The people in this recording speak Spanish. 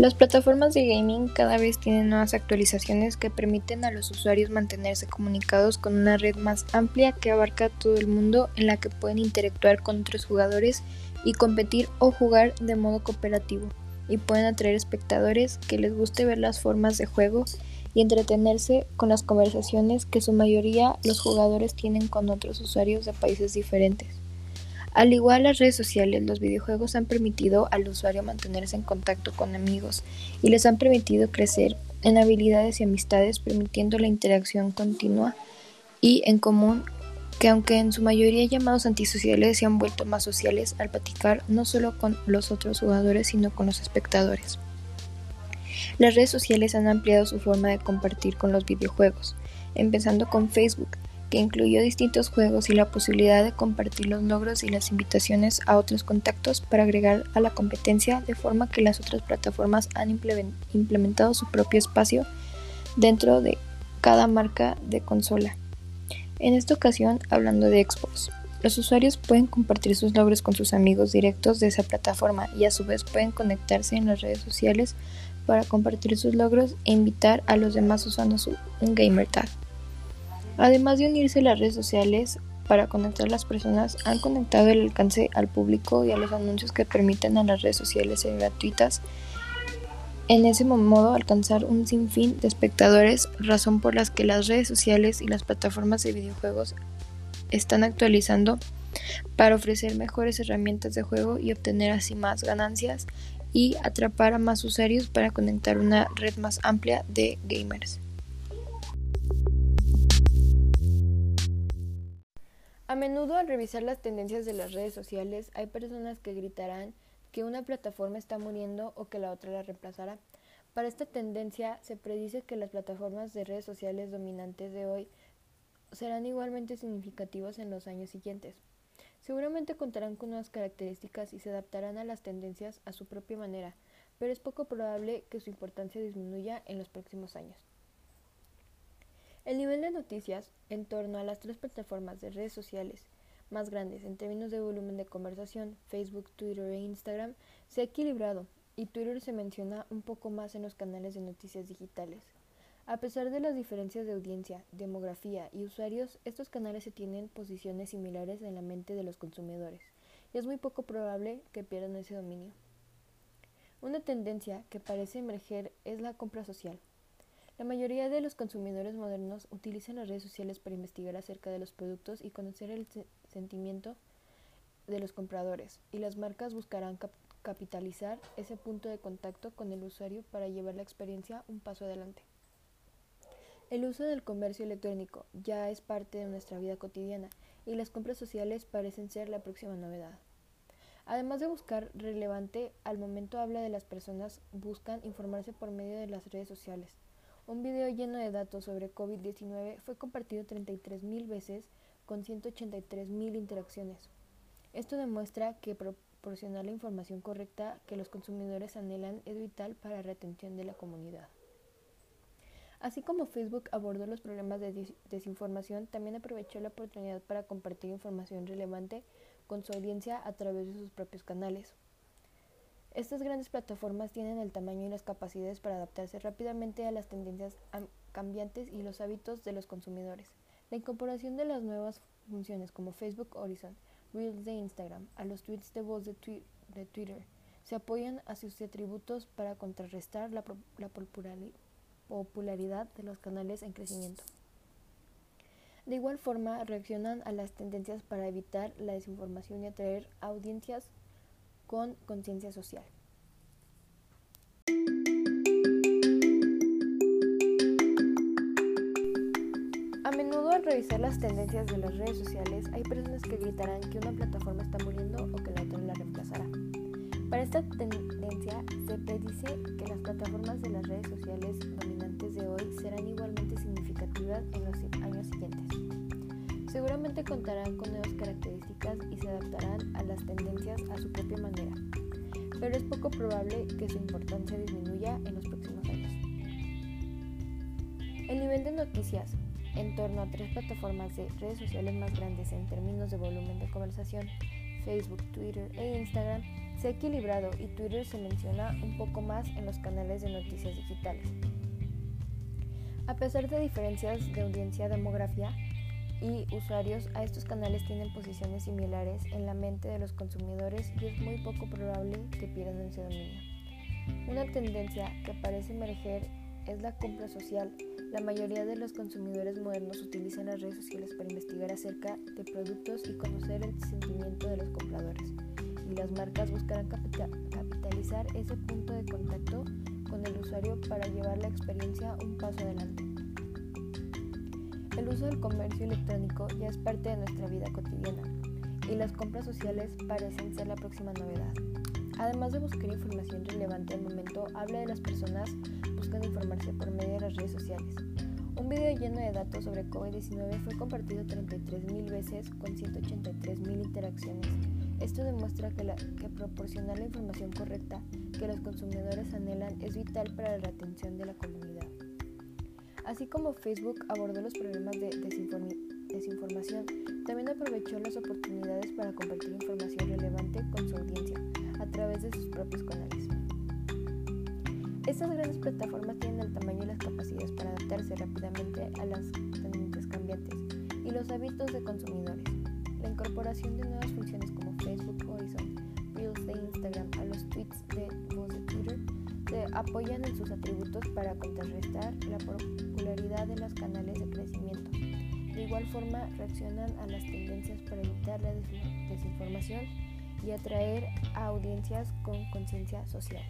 Las plataformas de gaming cada vez tienen nuevas actualizaciones que permiten a los usuarios mantenerse comunicados con una red más amplia que abarca todo el mundo en la que pueden interactuar con otros jugadores y competir o jugar de modo cooperativo y pueden atraer espectadores que les guste ver las formas de juego y entretenerse con las conversaciones que su mayoría los jugadores tienen con otros usuarios de países diferentes. Al igual las redes sociales, los videojuegos han permitido al usuario mantenerse en contacto con amigos y les han permitido crecer en habilidades y amistades, permitiendo la interacción continua y en común que aunque en su mayoría llamados antisociales se han vuelto más sociales al platicar no solo con los otros jugadores sino con los espectadores. Las redes sociales han ampliado su forma de compartir con los videojuegos, empezando con Facebook, que incluyó distintos juegos y la posibilidad de compartir los logros y las invitaciones a otros contactos para agregar a la competencia de forma que las otras plataformas han implementado su propio espacio dentro de cada marca de consola. En esta ocasión, hablando de Xbox, los usuarios pueden compartir sus logros con sus amigos directos de esa plataforma y a su vez pueden conectarse en las redes sociales para compartir sus logros e invitar a los demás usando su un gamer tag. Además de unirse a las redes sociales para conectar a las personas, han conectado el alcance al público y a los anuncios que permiten a las redes sociales ser gratuitas. En ese modo alcanzar un sinfín de espectadores, razón por las que las redes sociales y las plataformas de videojuegos están actualizando para ofrecer mejores herramientas de juego y obtener así más ganancias y atrapar a más usuarios para conectar una red más amplia de gamers. A menudo al revisar las tendencias de las redes sociales hay personas que gritarán que una plataforma está muriendo o que la otra la reemplazará. Para esta tendencia se predice que las plataformas de redes sociales dominantes de hoy serán igualmente significativas en los años siguientes. Seguramente contarán con nuevas características y se adaptarán a las tendencias a su propia manera, pero es poco probable que su importancia disminuya en los próximos años. El nivel de noticias en torno a las tres plataformas de redes sociales más grandes en términos de volumen de conversación, Facebook, Twitter e Instagram, se ha equilibrado y Twitter se menciona un poco más en los canales de noticias digitales. A pesar de las diferencias de audiencia, demografía y usuarios, estos canales se tienen posiciones similares en la mente de los consumidores y es muy poco probable que pierdan ese dominio. Una tendencia que parece emerger es la compra social. La mayoría de los consumidores modernos utilizan las redes sociales para investigar acerca de los productos y conocer el sentimiento de los compradores, y las marcas buscarán capitalizar ese punto de contacto con el usuario para llevar la experiencia un paso adelante. El uso del comercio electrónico ya es parte de nuestra vida cotidiana y las compras sociales parecen ser la próxima novedad. Además de buscar relevante, al momento habla de las personas buscan informarse por medio de las redes sociales. Un video lleno de datos sobre COVID-19 fue compartido 33.000 veces con 183.000 interacciones. Esto demuestra que proporcionar la información correcta que los consumidores anhelan es vital para la retención de la comunidad. Así como Facebook abordó los problemas de desinformación, también aprovechó la oportunidad para compartir información relevante con su audiencia a través de sus propios canales. Estas grandes plataformas tienen el tamaño y las capacidades para adaptarse rápidamente a las tendencias cambiantes y los hábitos de los consumidores. La incorporación de las nuevas funciones como Facebook Horizon, Reels de Instagram, a los tweets de voz de, Twitter, se apoyan a sus atributos para contrarrestar la, la popularidad de los canales en crecimiento. De igual forma, reaccionan a las tendencias para evitar la desinformación y atraer audiencias con conciencia social. A menudo al revisar las tendencias de las redes sociales hay personas que gritarán que una plataforma está muriendo o que la otra la reemplazará. Para esta tendencia se predice que las plataformas de las redes sociales dominantes de hoy serán igualmente significativas en los años siguientes. Seguramente contarán con nuevas características y se adaptarán a las tendencias a su propia manera, pero es poco probable que su importancia disminuya en los próximos años. El nivel de noticias en torno a tres plataformas de redes sociales más grandes en términos de volumen de conversación, Facebook, Twitter e Instagram se ha equilibrado y Twitter se menciona un poco más en los canales de noticias digitales. A pesar de diferencias de audiencia demografía y usuarios, a estos canales tienen posiciones similares en la mente de los consumidores y es muy poco probable que pierdan ese dominio. Una tendencia que parece emerger es la compra social. La mayoría de los consumidores modernos utilizan las redes sociales para investigar acerca de productos y conocer el sentimiento de los compradores. Y las marcas buscarán capitalizar ese punto de contacto con el usuario para llevar la experiencia un paso adelante. El uso del comercio electrónico ya es parte de nuestra vida cotidiana y las compras sociales parecen ser la próxima novedad. Además de buscar información relevante al momento, habla de las personas buscando informarse por medio de las redes sociales. Un video lleno de datos sobre COVID-19 fue compartido 33.000 veces con 183.000 interacciones. Esto demuestra que, proporcionar la información correcta que los consumidores anhelan es vital para la atención de la comunidad. Así como Facebook abordó los problemas de desinformación, también aprovechó las oportunidades para compartir información relevante con su audiencia a través de sus propios canales. Estas grandes plataformas tienen el tamaño y las capacidades para adaptarse rápidamente a las tendencias cambiantes y los hábitos de consumidores. La incorporación de nuevas funciones como Facebook Horizon, Reels de Instagram a los tweets de voz de Twitter se apoyan en sus atributos para contrarrestar la popularidad de los canales de crecimiento. De igual forma, reaccionan a las tendencias para evitar la desinformación y atraer a audiencias con conciencia social.